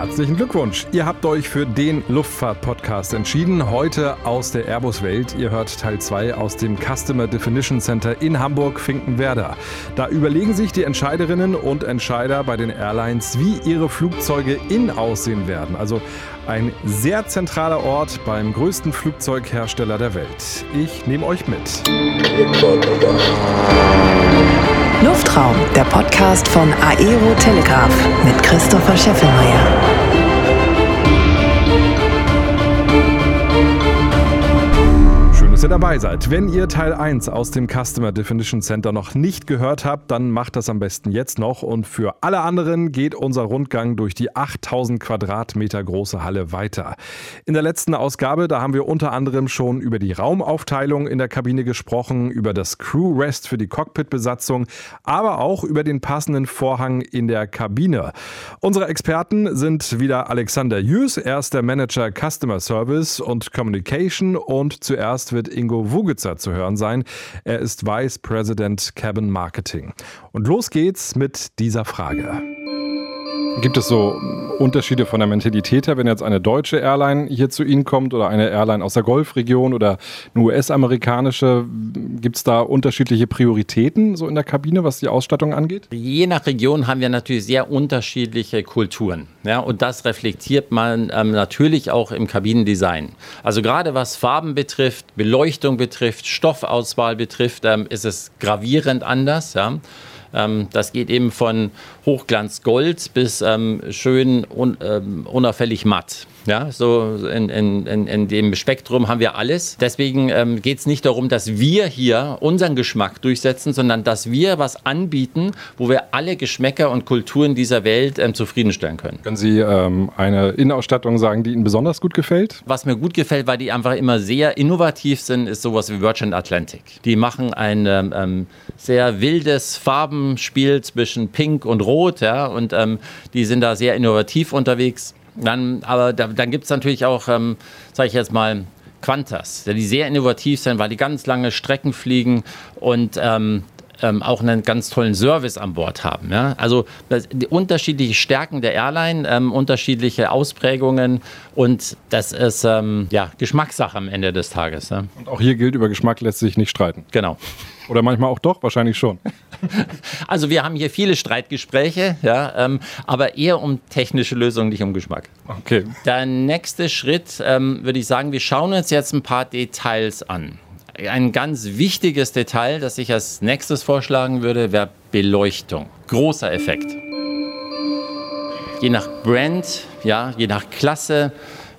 Herzlichen Glückwunsch. Ihr habt euch für den Luftfahrt-Podcast entschieden. Heute aus der Airbus-Welt. Ihr hört Teil 2 aus dem Customer Definition Center in Hamburg-Finkenwerder. Da überlegen sich die Entscheiderinnen und Entscheider bei den Airlines, wie ihre Flugzeuge in aussehen werden. Also ein sehr zentraler Ort beim größten Flugzeughersteller der Welt. Ich nehme euch mit. Luftraum, der Podcast von Aero Telegraph mit Christopher Scheffelmeier. Dass ihr dabei seid. Wenn ihr Teil 1 aus dem Customer Definition Center noch nicht gehört habt, dann macht das am besten jetzt noch. Und für alle anderen geht unser Rundgang durch die 8000 Quadratmeter große Halle weiter. In der letzten Ausgabe, da haben wir unter anderem schon über die Raumaufteilung in der Kabine gesprochen, über das Crew Rest für die Cockpit-Besatzung, aber auch über den passenden Vorhang in der Kabine. Unsere Experten sind wieder Alexander Jüß, er ist der Manager Customer Service und Communication und zuerst wird Ingo Wugitzer zu hören sein. Er ist Vice President Cabin Marketing. Und los geht's mit dieser Frage. Gibt es so Unterschiede von der Mentalität her, wenn jetzt eine deutsche Airline hier zu Ihnen kommt oder eine Airline aus der Golfregion oder eine US-amerikanische? Gibt es da unterschiedliche Prioritäten so in der Kabine, was die Ausstattung angeht? Je nach Region haben wir natürlich sehr unterschiedliche Kulturen. Ja, und das reflektiert man ähm, natürlich auch im Kabinendesign. Also gerade was Farben betrifft, Beleuchtung betrifft, Stoffauswahl betrifft, ähm, ist es gravierend anders. Ja. Ähm, das geht eben von Hochglanzgold bis ähm, schön un, ähm, unauffällig matt. Ja, so in, in, in, dem Spektrum haben wir alles. Deswegen ähm, geht es nicht darum, dass wir hier unseren Geschmack durchsetzen, sondern dass wir was anbieten, wo wir alle Geschmäcker und Kulturen dieser Welt ähm, zufriedenstellen können. Können Sie ähm, eine Innenausstattung sagen, die Ihnen besonders gut gefällt? Was mir gut gefällt, weil die einfach immer sehr innovativ sind, ist sowas wie Virgin Atlantic. Die machen ein ähm, ähm, sehr wildes Farbenspiel zwischen Pink und Rot, ja, und ähm, die sind da sehr innovativ unterwegs. Dann, aber da, dann gibt es natürlich auch, ähm, sage ich jetzt mal, Qantas, die sehr innovativ sind, weil die ganz lange Strecken fliegen und ähm, ähm, auch einen ganz tollen Service an Bord haben. Ja? Also die unterschiedliche Stärken der Airline, ähm, unterschiedliche Ausprägungen und das ist ähm, ja, Geschmackssache am Ende des Tages. Ja? Und auch hier gilt, über Geschmack lässt sich nicht streiten. Genau. Oder manchmal auch doch, wahrscheinlich schon. Also wir haben hier viele Streitgespräche, ja, ähm, aber eher um technische Lösungen, nicht um Geschmack. Okay. Der nächste Schritt, ähm, würde ich sagen, wir schauen uns jetzt ein paar Details an. Ein ganz wichtiges Detail, das ich als nächstes vorschlagen würde, wäre Beleuchtung. Großer Effekt. Je nach Brand, ja, je nach Klasse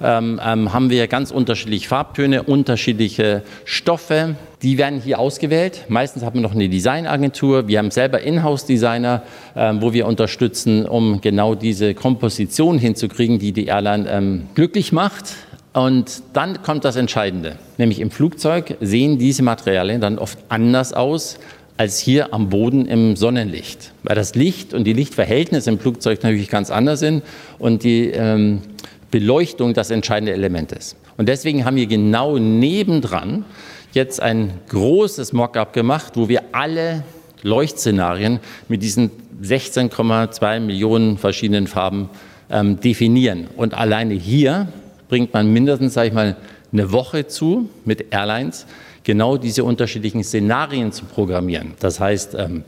ähm, ähm, haben wir ganz unterschiedliche Farbtöne, unterschiedliche Stoffe. Die werden hier ausgewählt. Meistens haben wir noch eine Designagentur. Wir haben selber Inhouse-Designer, ähm, wo wir unterstützen, um genau diese Komposition hinzukriegen, die die Airline ähm, glücklich macht. Und dann kommt das Entscheidende, nämlich im Flugzeug sehen diese Materialien dann oft anders aus als hier am Boden im Sonnenlicht, weil das Licht und die Lichtverhältnisse im Flugzeug natürlich ganz anders sind und die ähm, Beleuchtung das entscheidende Element ist. Und deswegen haben wir genau nebendran jetzt ein großes Mockup gemacht, wo wir alle Leuchtszenarien mit diesen 16,2 Millionen verschiedenen Farben ähm, definieren. Und alleine hier bringt man mindestens, sage ich mal, eine Woche zu mit Airlines, genau diese unterschiedlichen Szenarien zu programmieren. Das heißt, ähm,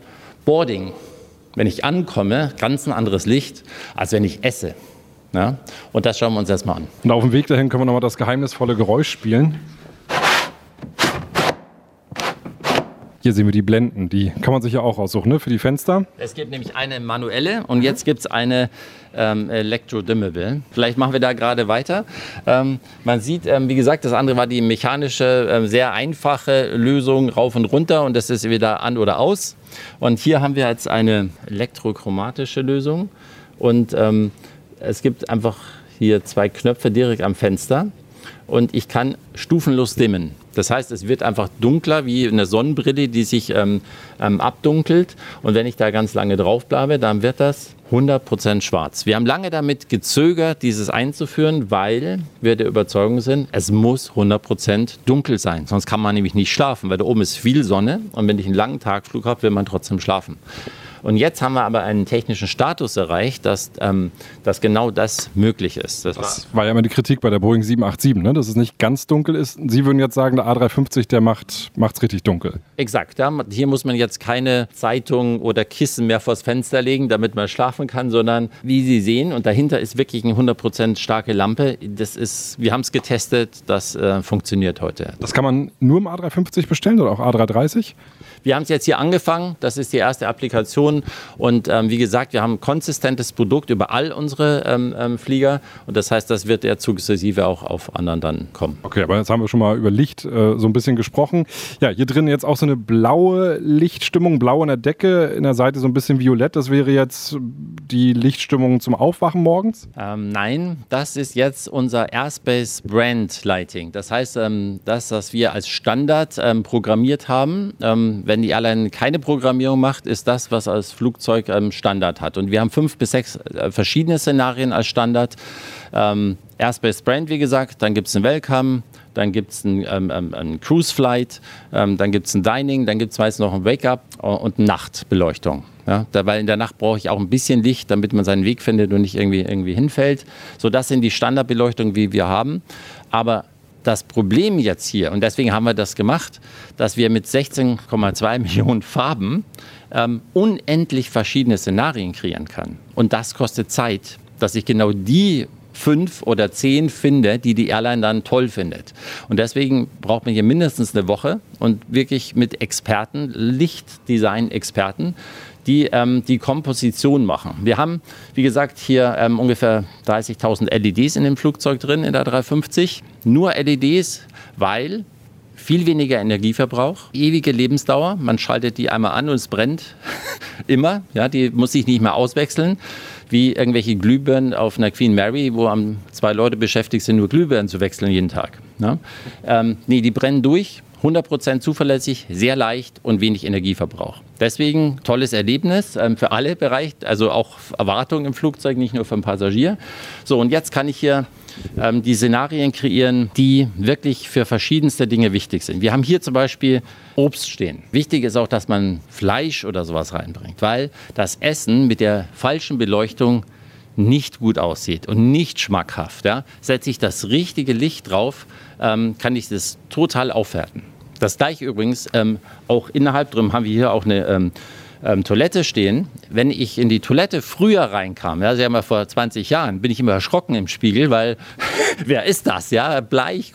Boarding, wenn ich ankomme, ganz ein anderes Licht, als wenn ich esse. Ja? Und das schauen wir uns erstmal an. Und auf dem Weg dahin können wir nochmal das geheimnisvolle Geräusch spielen. Hier sehen wir die Blenden, die kann man sich ja auch aussuchen, ne? für die Fenster. Es gibt nämlich eine manuelle und jetzt gibt es eine ähm, Electro-Dimmable. Vielleicht machen wir da gerade weiter. Ähm, man sieht, ähm, wie gesagt, das andere war die mechanische, ähm, sehr einfache Lösung rauf und runter und das ist wieder an oder aus. Und hier haben wir jetzt eine elektrochromatische Lösung und ähm, es gibt einfach hier zwei Knöpfe direkt am Fenster und ich kann stufenlos dimmen. Das heißt, es wird einfach dunkler wie eine Sonnenbrille, die sich ähm, ähm, abdunkelt. Und wenn ich da ganz lange drauf bleibe, dann wird das 100% schwarz. Wir haben lange damit gezögert, dieses einzuführen, weil wir der Überzeugung sind, es muss 100% dunkel sein. Sonst kann man nämlich nicht schlafen, weil da oben ist viel Sonne und wenn ich einen langen Tagflug habe, will man trotzdem schlafen. Und jetzt haben wir aber einen technischen Status erreicht, dass, ähm, dass genau das möglich ist. Das, das war ja immer die Kritik bei der Boeing 787, ne? dass es nicht ganz dunkel ist. Sie würden jetzt sagen, der A350, der macht es richtig dunkel. Exakt. Ja. Hier muss man jetzt keine Zeitung oder Kissen mehr vors Fenster legen, damit man schlafen kann, sondern wie Sie sehen, und dahinter ist wirklich eine 100% starke Lampe. Das ist, wir haben es getestet, das äh, funktioniert heute. Das kann man nur im A350 bestellen oder auch A330? Wir haben es jetzt hier angefangen. Das ist die erste Applikation. Und ähm, wie gesagt, wir haben ein konsistentes Produkt über all unsere ähm, ähm, Flieger. Und das heißt, das wird eher sukzessive auch auf anderen dann kommen. Okay, aber jetzt haben wir schon mal über Licht äh, so ein bisschen gesprochen. Ja, hier drin jetzt auch so eine blaue Lichtstimmung, blau an der Decke, in der Seite so ein bisschen violett. Das wäre jetzt die Lichtstimmung zum Aufwachen morgens? Ähm, nein, das ist jetzt unser Airspace Brand Lighting. Das heißt, ähm, das, was wir als Standard ähm, programmiert haben, ähm, wenn die Airline keine Programmierung macht, ist das, was als Flugzeug ähm, Standard hat. Und wir haben fünf bis sechs äh, verschiedene Szenarien als Standard. Ähm, Airspace Brand, wie gesagt, dann gibt es ein Welcome, dann gibt es ein, ähm, ähm, ein Cruise Flight, ähm, dann gibt es ein Dining, dann gibt es meist noch ein Wake-up und Nachtbeleuchtung. Ja, weil in der Nacht brauche ich auch ein bisschen Licht, damit man seinen Weg findet und nicht irgendwie, irgendwie hinfällt. So, das sind die Standardbeleuchtungen, wie wir haben. Aber das Problem jetzt hier, und deswegen haben wir das gemacht, dass wir mit 16,2 Millionen Farben ähm, unendlich verschiedene Szenarien kreieren kann. Und das kostet Zeit, dass ich genau die fünf oder zehn finde, die die Airline dann toll findet. Und deswegen braucht man hier mindestens eine Woche und wirklich mit Experten, Lichtdesign-Experten, die ähm, die Komposition machen. Wir haben, wie gesagt, hier ähm, ungefähr 30.000 LEDs in dem Flugzeug drin, in der 350. Nur LEDs, weil viel weniger Energieverbrauch, ewige Lebensdauer. Man schaltet die einmal an und es brennt immer. Ja, die muss sich nicht mehr auswechseln, wie irgendwelche Glühbirnen auf einer Queen Mary, wo zwei Leute beschäftigt sind, nur Glühbirnen zu wechseln jeden Tag. Ja? Ähm, nee, die brennen durch 100% zuverlässig, sehr leicht und wenig Energieverbrauch. Deswegen tolles Erlebnis ähm, für alle Bereiche, also auch Erwartungen im Flugzeug, nicht nur für den Passagier. So, und jetzt kann ich hier ähm, die Szenarien kreieren, die wirklich für verschiedenste Dinge wichtig sind. Wir haben hier zum Beispiel Obst stehen. Wichtig ist auch, dass man Fleisch oder sowas reinbringt, weil das Essen mit der falschen Beleuchtung nicht gut aussieht und nicht schmackhaft. Ja? Setze ich das richtige Licht drauf, ähm, kann ich das total aufwerten. Das gleiche übrigens, ähm, auch innerhalb drin haben wir hier auch eine ähm, Toilette stehen. Wenn ich in die Toilette früher reinkam, ja, Sie haben ja vor 20 Jahren, bin ich immer erschrocken im Spiegel, weil wer ist das? Ja, bleich,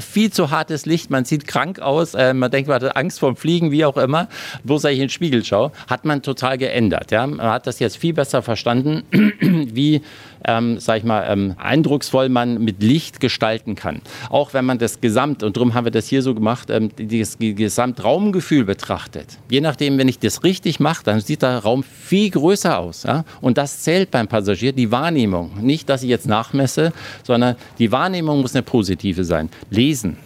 viel zu hartes Licht, man sieht krank aus, äh, man denkt, man hat Angst vorm Fliegen, wie auch immer, wo ich in den Spiegel schaue, hat man total geändert. Ja. Man hat das jetzt viel besser verstanden, wie ähm, sag ich mal, ähm, eindrucksvoll man mit Licht gestalten kann. Auch wenn man das Gesamt, und darum haben wir das hier so gemacht, ähm, das Gesamtraumgefühl betrachtet. Je nachdem, wenn ich das richtig mache, dann sieht der Raum viel größer aus. Ja? Und das zählt beim Passagier, die Wahrnehmung. Nicht, dass ich jetzt nachmesse, sondern die Wahrnehmung muss eine positive sein. Lesen.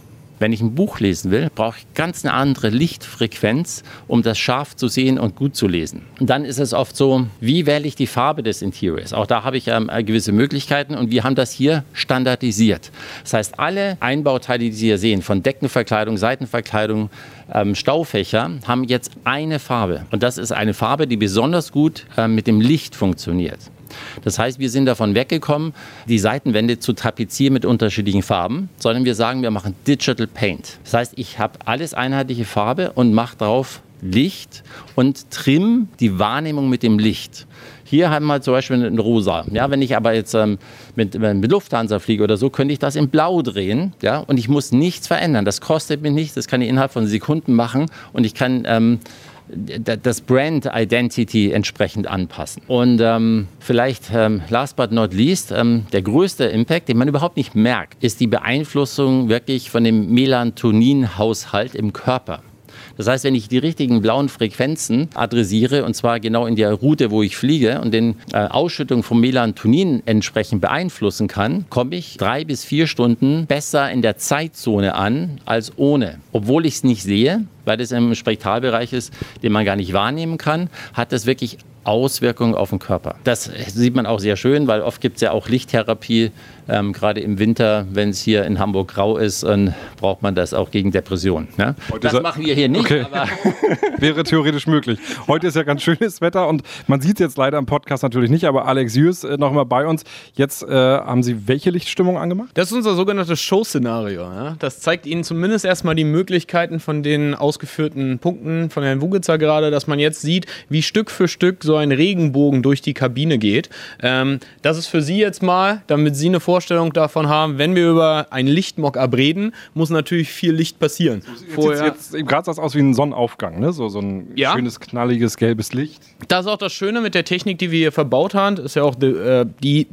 Wenn ich ein Buch lesen will, brauche ich ganz eine andere Lichtfrequenz, um das scharf zu sehen und gut zu lesen. Und dann ist es oft so, wie wähle ich die Farbe des Interiors? Auch da habe ich ähm, gewisse Möglichkeiten und wir haben das hier standardisiert. Das heißt, alle Einbauteile, die Sie hier sehen, von Deckenverkleidung, Seitenverkleidung, ähm, Staufächer, haben jetzt eine Farbe. Und das ist eine Farbe, die besonders gut äh, mit dem Licht funktioniert. Das heißt, wir sind davon weggekommen, die Seitenwände zu tapezieren mit unterschiedlichen Farben, sondern wir sagen, wir machen Digital Paint. Das heißt, ich habe alles einheitliche Farbe und mache darauf Licht und trimm die Wahrnehmung mit dem Licht. Hier haben wir zum Beispiel ein Rosa. Ja, wenn ich aber jetzt ähm, mit, mit, Lufthansa fliege oder so, könnte ich das in Blau drehen. Ja, und ich muss nichts verändern. Das kostet mich nichts. Das kann ich innerhalb von Sekunden machen. Und ich kann ähm, das Brand Identity entsprechend anpassen. Und ähm, vielleicht ähm, last but not least, ähm, der größte Impact, den man überhaupt nicht merkt, ist die Beeinflussung wirklich von dem Melatonin-Haushalt im Körper. Das heißt, wenn ich die richtigen blauen Frequenzen adressiere, und zwar genau in der Route, wo ich fliege, und den äh, Ausschüttung von Melatonin entsprechend beeinflussen kann, komme ich drei bis vier Stunden besser in der Zeitzone an als ohne. Obwohl ich es nicht sehe, weil das im Spektralbereich ist, den man gar nicht wahrnehmen kann, hat das wirklich Auswirkungen auf den Körper. Das sieht man auch sehr schön, weil oft gibt es ja auch Lichttherapie ähm, Gerade im Winter, wenn es hier in Hamburg grau ist, dann braucht man das auch gegen Depressionen. Ne? Das machen wir hier nicht. Okay. Wäre theoretisch möglich. Heute ist ja ganz schönes Wetter und man sieht es jetzt leider im Podcast natürlich nicht, aber Alex Jürs äh, noch mal bei uns. Jetzt äh, haben Sie welche Lichtstimmung angemacht? Das ist unser sogenanntes Show-Szenario. Ja? Das zeigt Ihnen zumindest erstmal die Möglichkeiten von den ausgeführten Punkten von Herrn Wugitzer gerade, dass man jetzt sieht, wie Stück für Stück so ein Regenbogen durch die Kabine geht. Ähm, das ist für Sie jetzt mal, damit Sie eine Vorstellung Vorstellung davon haben, wenn wir über ein Lichtmockup reden, muss natürlich viel Licht passieren. Jetzt, jetzt, jetzt gerade sah es aus wie ein Sonnenaufgang, ne? so, so ein ja. schönes, knalliges, gelbes Licht. Das ist auch das Schöne mit der Technik, die wir hier verbaut haben. Das ist ja auch die, äh, die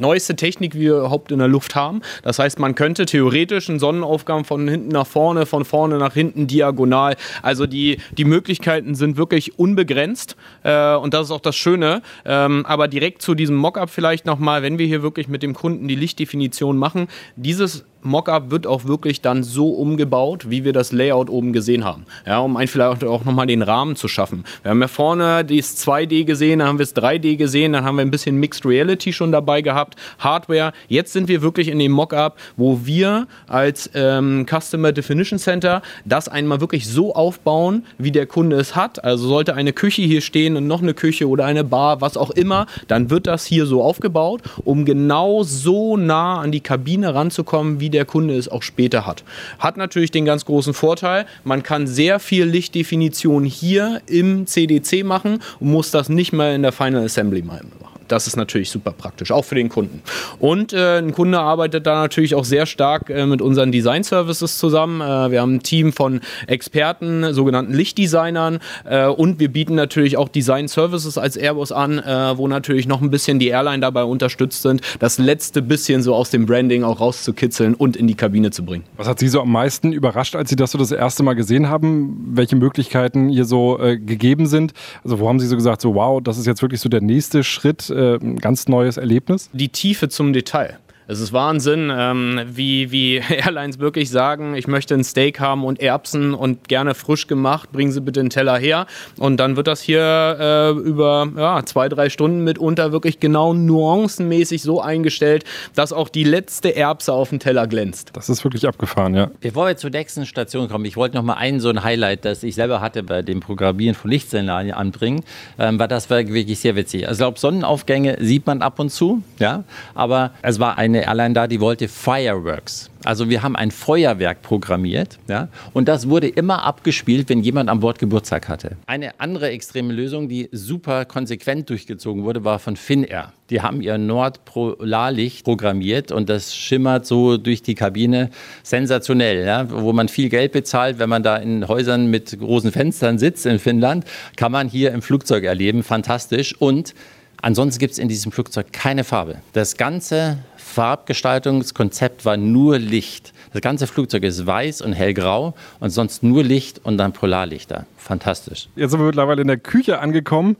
neueste Technik, die wir überhaupt in der Luft haben. Das heißt, man könnte theoretisch einen Sonnenaufgang von hinten nach vorne, von vorne nach hinten diagonal. Also die, die Möglichkeiten sind wirklich unbegrenzt äh, und das ist auch das Schöne. Ähm, aber direkt zu diesem Mockup vielleicht nochmal, wenn wir hier wirklich mit dem Kunden die Lichtdefinition machen. Dieses Mockup wird auch wirklich dann so umgebaut, wie wir das Layout oben gesehen haben. Ja, um einfach auch nochmal den Rahmen zu schaffen. Wir haben ja vorne das 2D gesehen, dann haben wir es 3D gesehen, dann haben wir ein bisschen Mixed Reality schon dabei gehabt, Hardware. Jetzt sind wir wirklich in dem Mockup, wo wir als ähm, Customer Definition Center das einmal wirklich so aufbauen, wie der Kunde es hat. Also sollte eine Küche hier stehen und noch eine Küche oder eine Bar, was auch immer, dann wird das hier so aufgebaut, um genau so nah an die Kabine ranzukommen, wie wie der Kunde es auch später hat. Hat natürlich den ganz großen Vorteil, man kann sehr viel Lichtdefinition hier im CDC machen und muss das nicht mehr in der Final Assembly machen. Das ist natürlich super praktisch, auch für den Kunden. Und äh, ein Kunde arbeitet da natürlich auch sehr stark äh, mit unseren Design Services zusammen. Äh, wir haben ein Team von Experten, sogenannten Lichtdesignern äh, und wir bieten natürlich auch Design Services als Airbus an, äh, wo natürlich noch ein bisschen die Airline dabei unterstützt sind, das letzte bisschen so aus dem Branding auch rauszukitzeln und in die Kabine zu bringen. Was hat Sie so am meisten überrascht, als Sie das so das erste Mal gesehen haben? Welche Möglichkeiten hier so äh, gegeben sind? Also wo haben Sie so gesagt, so wow, das ist jetzt wirklich so der nächste Schritt äh, ein ganz neues Erlebnis? Die Tiefe zum Detail. Es ist Wahnsinn, ähm, wie, wie Airlines wirklich sagen, ich möchte ein Steak haben und Erbsen und gerne frisch gemacht, bringen Sie bitte einen Teller her. Und dann wird das hier äh, über ja, zwei, drei Stunden mitunter wirklich genau nuancenmäßig so eingestellt, dass auch die letzte Erbse auf dem Teller glänzt. Das ist wirklich abgefahren, ja. Bevor wir zur nächsten Station kommen, ich wollte noch mal ein so ein Highlight, das ich selber hatte bei dem Programmieren von Lichtsignalen anbringen, ähm, weil das war wirklich sehr witzig. Also ich glaube, Sonnenaufgänge sieht man ab und zu, ja, aber es war eine eine Airline da, die wollte Fireworks. Also wir haben ein Feuerwerk programmiert ja, und das wurde immer abgespielt, wenn jemand an Bord Geburtstag hatte. Eine andere extreme Lösung, die super konsequent durchgezogen wurde, war von Finnair. Die haben ihr Nordpolarlicht programmiert und das schimmert so durch die Kabine sensationell. Ja, wo man viel Geld bezahlt, wenn man da in Häusern mit großen Fenstern sitzt in Finnland, kann man hier im Flugzeug erleben. Fantastisch und Ansonsten gibt es in diesem Flugzeug keine Farbe. Das ganze Farbgestaltungskonzept war nur Licht. Das ganze Flugzeug ist weiß und hellgrau und sonst nur Licht und dann Polarlichter. Fantastisch. Jetzt sind wir mittlerweile in der Küche angekommen.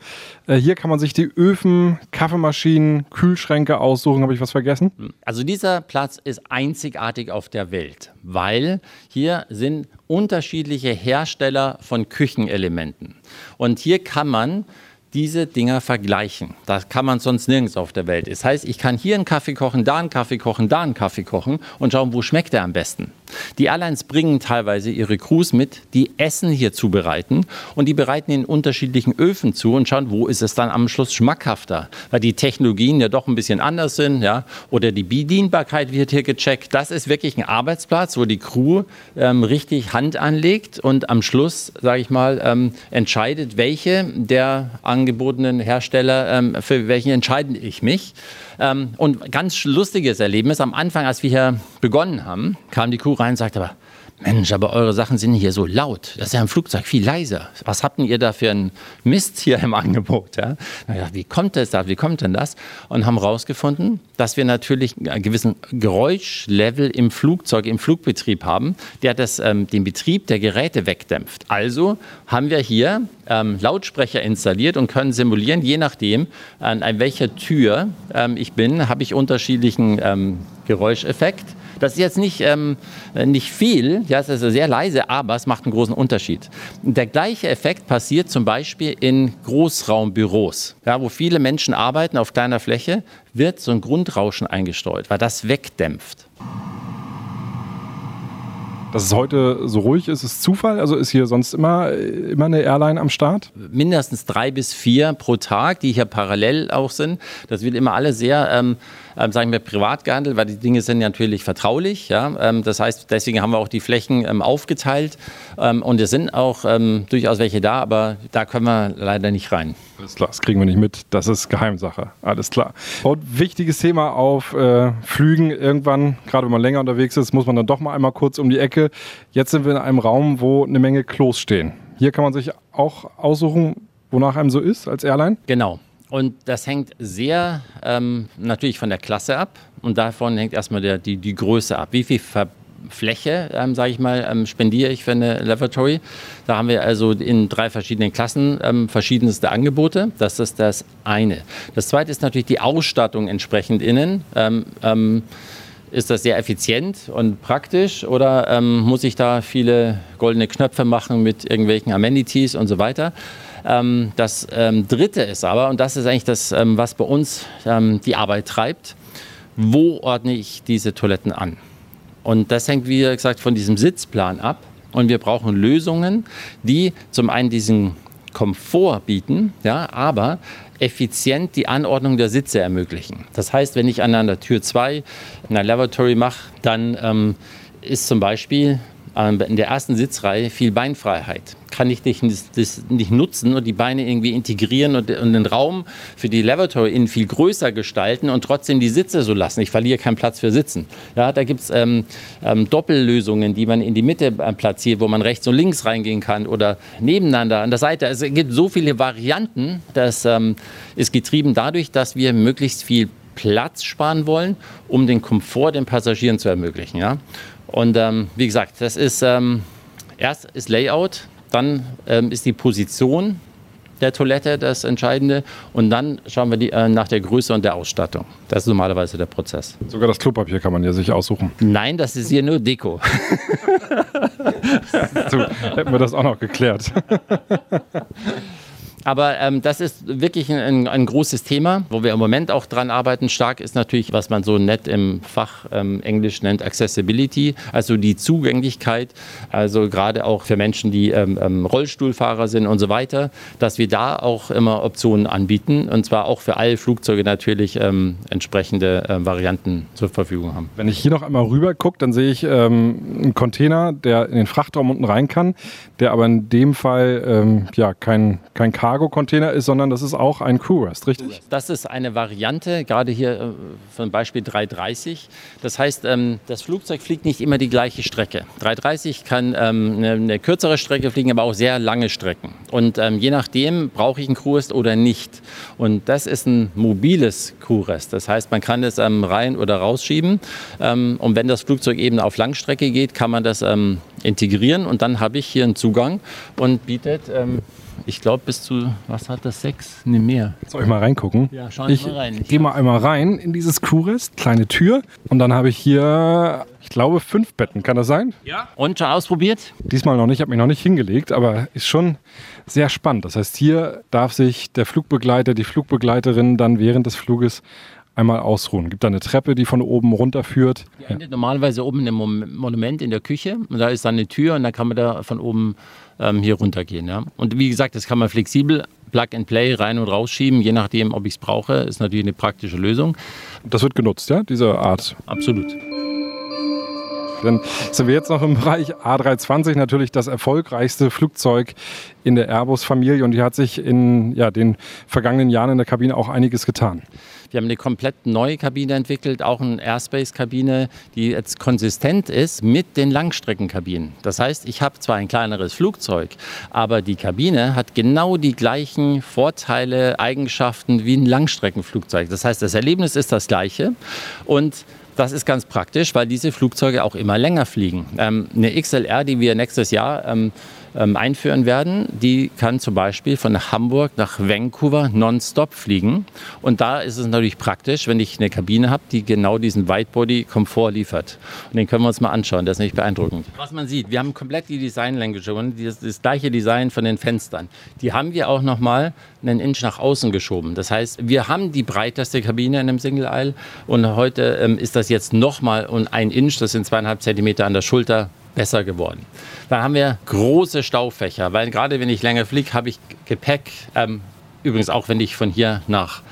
Äh, hier kann man sich die Öfen, Kaffeemaschinen, Kühlschränke aussuchen. Habe ich was vergessen? Also dieser Platz ist einzigartig auf der Welt, weil hier sind unterschiedliche Hersteller von Küchenelementen. Und hier kann man diese Dinger vergleichen. Das kann man sonst nirgends auf der Welt. Das heißt, ich kann hier einen Kaffee kochen, da einen Kaffee kochen, da einen Kaffee kochen und schauen, wo schmeckt der am besten. Die Airlines bringen teilweise ihre Crews mit, die Essen hier zubereiten und die bereiten in unterschiedlichen Öfen zu und schauen, wo ist es dann am Schluss schmackhafter, weil die Technologien ja doch ein bisschen anders sind, ja, oder die Bedienbarkeit wird hier gecheckt. Das ist wirklich ein Arbeitsplatz, wo die Crew ähm, richtig Hand anlegt und am Schluss, sage ich mal, ähm, entscheidet, welche der angebotenen Hersteller, ähm, für welchen entscheide ich mich. Ähm, und ganz lustiges Erlebnis, am Anfang, als wir hier begonnen haben, kam die Crew rein und sagte aber, Mensch, aber eure Sachen sind hier so laut. Das ist ja im Flugzeug viel leiser. Was habt ihr da für einen Mist hier im Angebot? Ja? Naja, wie kommt das da? Wie kommt denn das? Und haben herausgefunden, dass wir natürlich einen gewissen Geräuschlevel im Flugzeug, im Flugbetrieb haben, der das, ähm, den Betrieb der Geräte wegdämpft. Also haben wir hier ähm, Lautsprecher installiert und können simulieren, je nachdem, an welcher Tür ähm, ich bin, habe ich unterschiedlichen ähm, Geräuscheffekt Das ist jetzt nicht, ähm, nicht viel, ja, es ist sehr leise, aber es macht einen großen Unterschied. Der gleiche Effekt passiert zum Beispiel in Großraumbüros, ja, wo viele Menschen arbeiten auf kleiner Fläche, wird so ein Grundrauschen eingestreut, weil das wegdämpft. Dass es heute so ruhig ist, ist Zufall? Also ist hier sonst immer, immer eine Airline am Start? Mindestens drei bis vier pro Tag, die hier parallel auch sind. Das wird immer alle sehr ähm, ähm, sagen wir, privat gehandelt, weil die Dinge sind natürlich vertraulich. Ja? Ähm, das heißt, deswegen haben wir auch die Flächen ähm, aufgeteilt ähm, und es sind auch ähm, durchaus welche da, aber da können wir leider nicht rein. Alles klar, das kriegen wir nicht mit. Das ist Geheimsache. Alles klar. Und wichtiges Thema auf äh, Flügen. Irgendwann, gerade wenn man länger unterwegs ist, muss man dann doch mal einmal kurz um die Ecke. Jetzt sind wir in einem Raum, wo eine Menge Klos stehen. Hier kann man sich auch aussuchen, wonach einem so ist als Airline? Genau. Und das hängt sehr ähm, natürlich von der Klasse ab und davon hängt erstmal der, die, die Größe ab. Wie viel Ver Fläche, ähm, sage ich mal, ähm, spendiere ich für eine Lavatory. Da haben wir also in drei verschiedenen Klassen ähm, verschiedenste Angebote. Das ist das eine. Das zweite ist natürlich die Ausstattung entsprechend innen. Ähm, ähm, ist das sehr effizient und praktisch oder ähm, muss ich da viele goldene Knöpfe machen mit irgendwelchen Amenities und so weiter? Ähm, das ähm, Dritte ist aber, und das ist eigentlich das, ähm, was bei uns die Arbeit treibt, wo ordne ich diese Toiletten an? Und das hängt, wie gesagt, von diesem Sitzplan ab. Und wir brauchen Lösungen, die zum einen diesen Komfort bieten, ja, aber effizient die Anordnung der Sitze ermöglichen. Das heißt, wenn ich an einer Tür 2 eine Lavatory mache, dann ähm, ist zum Beispiel in der ersten Sitzreihe viel Beinfreiheit. Kann ich das nicht nutzen und die Beine irgendwie integrieren und, den Raum für die Lavatory innen viel größer gestalten und trotzdem die Sitze so lassen. Ich verliere keinen Platz für Sitzen. Ja, da gibt es ähm, ähm, Doppellösungen, die man in die Mitte äh, platziert, wo man rechts und links reingehen kann oder nebeneinander an der Seite. Also es gibt so viele Varianten. Das ähm, ist getrieben dadurch, dass wir möglichst viel Platz sparen wollen, um den Komfort den Passagieren zu ermöglichen. Ja? Und ähm, wie gesagt, das ist ähm, erst ist Layout, dann ähm, ist die Position der Toilette das Entscheidende und dann schauen wir die, äh, nach der Größe und der Ausstattung. Das ist normalerweise der Prozess. Sogar das Klopapier kann man ja sich aussuchen. Nein, das ist hier nur Deko. so, hätten wir das auch noch geklärt. Aber ähm, das ist wirklich ein, ein, großes Thema, wo wir im Moment auch dran arbeiten. Stark ist natürlich, was man so nett im Fach ähm, Englisch nennt, Accessibility, also die Zugänglichkeit, also gerade auch für Menschen, die ähm, ähm, Rollstuhlfahrer sind und so weiter, dass wir da auch immer Optionen anbieten und zwar auch für alle Flugzeuge natürlich ähm, entsprechende äh, Varianten zur Verfügung haben. Wenn ich hier noch einmal rüber gucke, dann sehe ich ähm, einen Container, der in den Frachtraum unten rein kann, der aber in dem Fall ja kein, kein Cargo Cargo-Container ist, sondern das ist auch ein Crew-Rest, richtig? Das ist eine Variante, gerade hier äh, von Beispiel 330. Das heißt, ähm, das Flugzeug fliegt nicht immer die gleiche Strecke. 330 kann ähm, eine, kürzere Strecke fliegen, aber auch sehr lange Strecken. Und ähm, je nachdem brauche ich einen Crew-Rest oder nicht. Und das ist ein mobiles Crew-Rest. Das heißt, man kann es rein oder rausschieben. und wenn das Flugzeug eben auf Langstrecke geht, kann man das integrieren und dann habe ich hier einen Zugang und bietet ich glaube, bis zu, was hat das, sechs? Ne, mehr. Soll ich mal reingucken? Ja, schauen ich mal rein. Ich gehe mal einmal rein in dieses Crewrest, kleine Tür. Und dann habe ich hier, ich glaube, fünf Betten. Kann das sein? Ja. Und schon ausprobiert? Diesmal noch nicht, habe mich noch nicht hingelegt, aber ist schon sehr spannend. Das heißt, hier darf sich der Flugbegleiter, die Flugbegleiterin dann während des Fluges einmal ausruhen. Gibt da eine Treppe, die von oben runter führt. Die endet normalerweise oben im Monument in der Küche. Und da ist dann eine Tür und da kann man da von oben ähm, hier runtergehen. Ja. Und wie gesagt, das kann man flexibel Plug and Play rein und rausschieben, je nachdem, ob ich es brauche. Ist natürlich eine praktische Lösung. Das wird genutzt, ja, diese Art? Absolut. Dann sind wir jetzt noch im Bereich A320, natürlich das erfolgreichste Flugzeug in der Airbus-Familie und die hat sich in ja, den vergangenen Jahren in der Kabine auch einiges getan. Wir haben eine komplett neue Kabine entwickelt, auch eine Airspace-Kabine, die jetzt konsistent ist mit den Langstreckenkabinen. Das heißt, ich habe zwar ein kleineres Flugzeug, aber die Kabine hat genau die gleichen Vorteile, Eigenschaften wie ein Langstreckenflugzeug. Das heißt, das Erlebnis ist das gleiche und das ist ganz praktisch, weil diese Flugzeuge auch immer länger fliegen. Ähm, eine XLR, die wir nächstes Jahr ähm, ähm, einführen werden, die kann zum Beispiel von Hamburg nach Vancouver nonstop fliegen. Und da ist es natürlich praktisch, wenn ich eine Kabine habe, die genau diesen Whitebody-Komfort liefert. Und den können wir uns mal anschauen, das ist nicht beeindruckend. Was man sieht, wir haben komplett die Design-Language das, das gleiche Design von den Fenstern. Die haben wir auch nochmal einen Inch nach außen geschoben. Das heißt, wir haben die breiteste Kabine in einem Single Aisle und heute ähm, ist das jetzt nochmal ein Inch, das sind zweieinhalb Zentimeter an der Schulter, besser geworden. Dann haben wir große Staufächer, weil gerade wenn ich länger fliege, habe ich Gepäck. Ähm, übrigens auch wenn ich von hier nach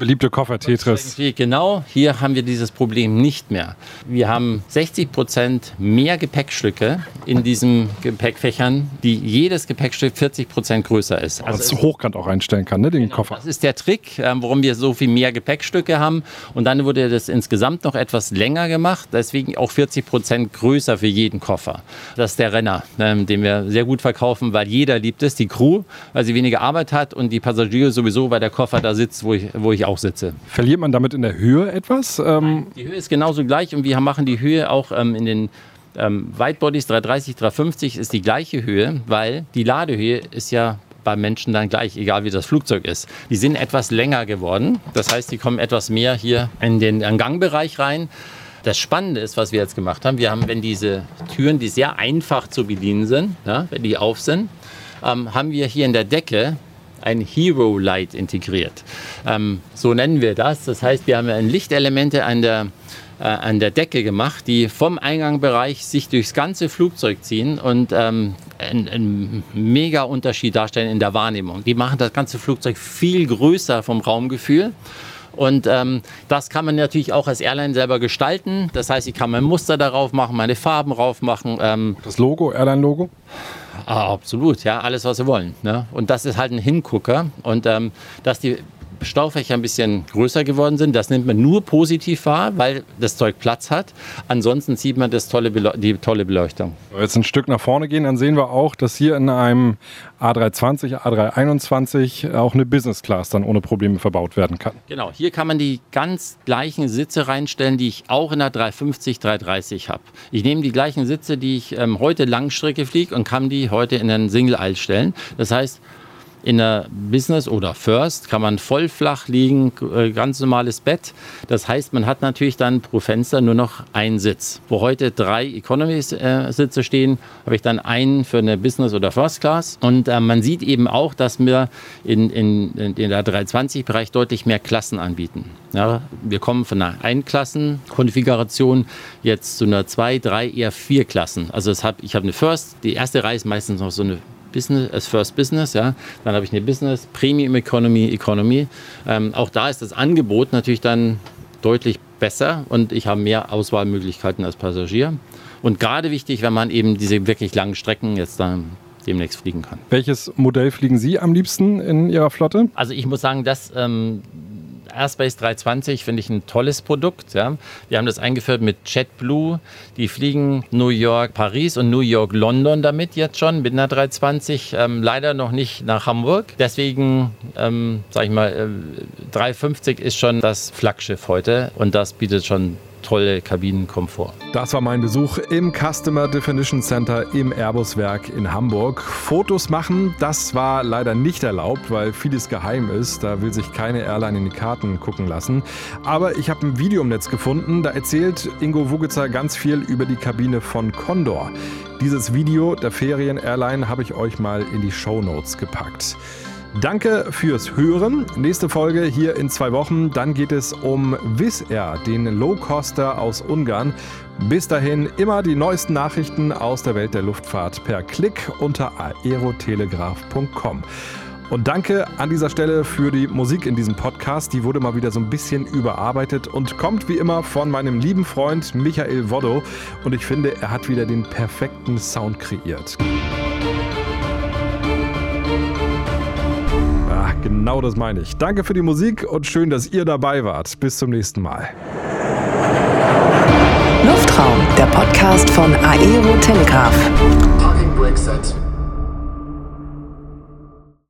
beliebte Koffer Tetris. Genau, hier haben wir dieses Problem nicht mehr. Wir haben 60 Prozent mehr Gepäckstücke in diesen Gepäckfächern, die jedes Gepäckstück 40 Prozent größer ist. Also es hochkant auch einstellen kann, ne, den genau, Koffer. Das ist der Trick, ähm, warum wir so viel mehr Gepäckstücke haben. Und dann wurde das insgesamt noch etwas länger gemacht, deswegen auch 40 Prozent größer für jeden Koffer. Das ist der Renner, ähm, den wir sehr gut verkaufen, weil jeder liebt es, die Crew, weil sie weniger Arbeit hat und die Passagiere sowieso, weil der Koffer da sitzt, wo ich, wo ich auch sitze. Verliert man damit in der Höhe etwas? Ähm die Höhe ist genauso gleich und wir machen die Höhe auch ähm, in den ähm, Whitebodies 330, 350 ist die gleiche Höhe, weil die Ladehöhe ist ja beim Menschen dann gleich, egal wie das Flugzeug ist. Die sind etwas länger geworden. Das heißt, die kommen etwas mehr hier in den Gangbereich rein. Das Spannende ist, was wir jetzt gemacht haben. Wir haben, wenn diese Türen, die sehr einfach zu bedienen sind, ja, wenn die auf sind, ähm, haben wir hier in der Decke ein Hero Light integriert. Ähm, so nennen wir das. Das heißt, wir haben Lichtelemente an der, äh, an der Decke gemacht, die vom Eingangbereich sich durchs ganze Flugzeug ziehen und ähm, einen, einen mega Unterschied darstellen in der Wahrnehmung. Die machen das ganze Flugzeug viel größer vom Raumgefühl. Und ähm, das kann man natürlich auch als Airline selber gestalten. Das heißt, ich kann mein Muster darauf machen, meine Farben drauf machen. Ähm das Logo, Airline-Logo? Ah, absolut, ja, alles, was sie wollen. Ne? Und das ist halt ein Hingucker. Und ähm, dass die Staufächer ein bisschen größer geworden sind. Das nimmt man nur positiv wahr, weil das Zeug Platz hat. Ansonsten sieht man das tolle die tolle Beleuchtung. Jetzt ein Stück nach vorne gehen, dann sehen wir auch, dass hier in einem A320, A321 auch eine Business Class dann ohne Probleme verbaut werden kann. Genau, hier kann man die ganz gleichen Sitze reinstellen, die ich auch in der 350, 330 habe. Ich nehme die gleichen Sitze, die ich ähm, heute Langstrecke fliege und kann die heute in einen Single Aisle stellen. Das heißt, in der Business oder First kann man voll flach liegen, äh, ganz normales Bett. Das heißt, man hat natürlich dann pro Fenster nur noch einen Sitz. Wo heute drei Economy-Sitze stehen, habe ich dann einen für eine Business oder First Class. Und äh, man sieht eben auch, dass wir in, in, in der 320-Bereich deutlich mehr Klassen anbieten. Ja, wir kommen von einer Einklassen-Konfiguration jetzt zu einer zwei, drei, eher vier Klassen. Also hab, ich habe eine First, die erste Reihe ist meistens noch so eine Business, als First Business, ja. Dann habe ich eine Business, Premium Economy, Economy. Ähm, auch da ist das Angebot natürlich dann deutlich besser und ich habe mehr Auswahlmöglichkeiten als Passagier. Und gerade wichtig, wenn man eben diese wirklich langen Strecken jetzt dann demnächst fliegen kann. Welches Modell fliegen Sie am liebsten in Ihrer Flotte? Also ich muss sagen, dass ähm, Airspace 320 finde ich ein tolles Produkt. Ja. Wir haben das eingeführt mit JetBlue. Die fliegen New York, Paris und New York, London damit jetzt schon mit einer 320. Ähm, leider noch nicht nach Hamburg. Deswegen, ähm, sage ich mal, äh, 350 ist schon das Flaggschiff heute und das bietet schon tolle Kabinenkomfort. Das war mein Besuch im Customer Definition Center im Airbus-Werk in Hamburg. Fotos machen, das war leider nicht erlaubt, weil vieles geheim ist. Da will sich keine Airline in die Karten gucken lassen. Aber ich habe ein Video im Netz gefunden, da erzählt Ingo Wugitzer ganz viel über die Kabine von Condor. Dieses Video der Ferien-Airline habe ich euch mal in die Show Notes gepackt. Danke fürs Hören. Nächste Folge hier in zwei Wochen. Dann geht es um Wizz Air, den Low-Coster aus Ungarn. Bis dahin immer die neuesten Nachrichten aus der Welt der Luftfahrt per Klick unter aerotelegraph.com. Und danke an dieser Stelle für die Musik in diesem Podcast. Die wurde mal wieder so ein bisschen überarbeitet und kommt wie immer von meinem lieben Freund Michael Woddo. Und ich finde, er hat wieder den perfekten Sound kreiert. Genau das meine ich. Danke für die Musik und schön, dass ihr dabei wart. Bis zum nächsten Mal. Luftraum, der Podcast von Aero Telegraph.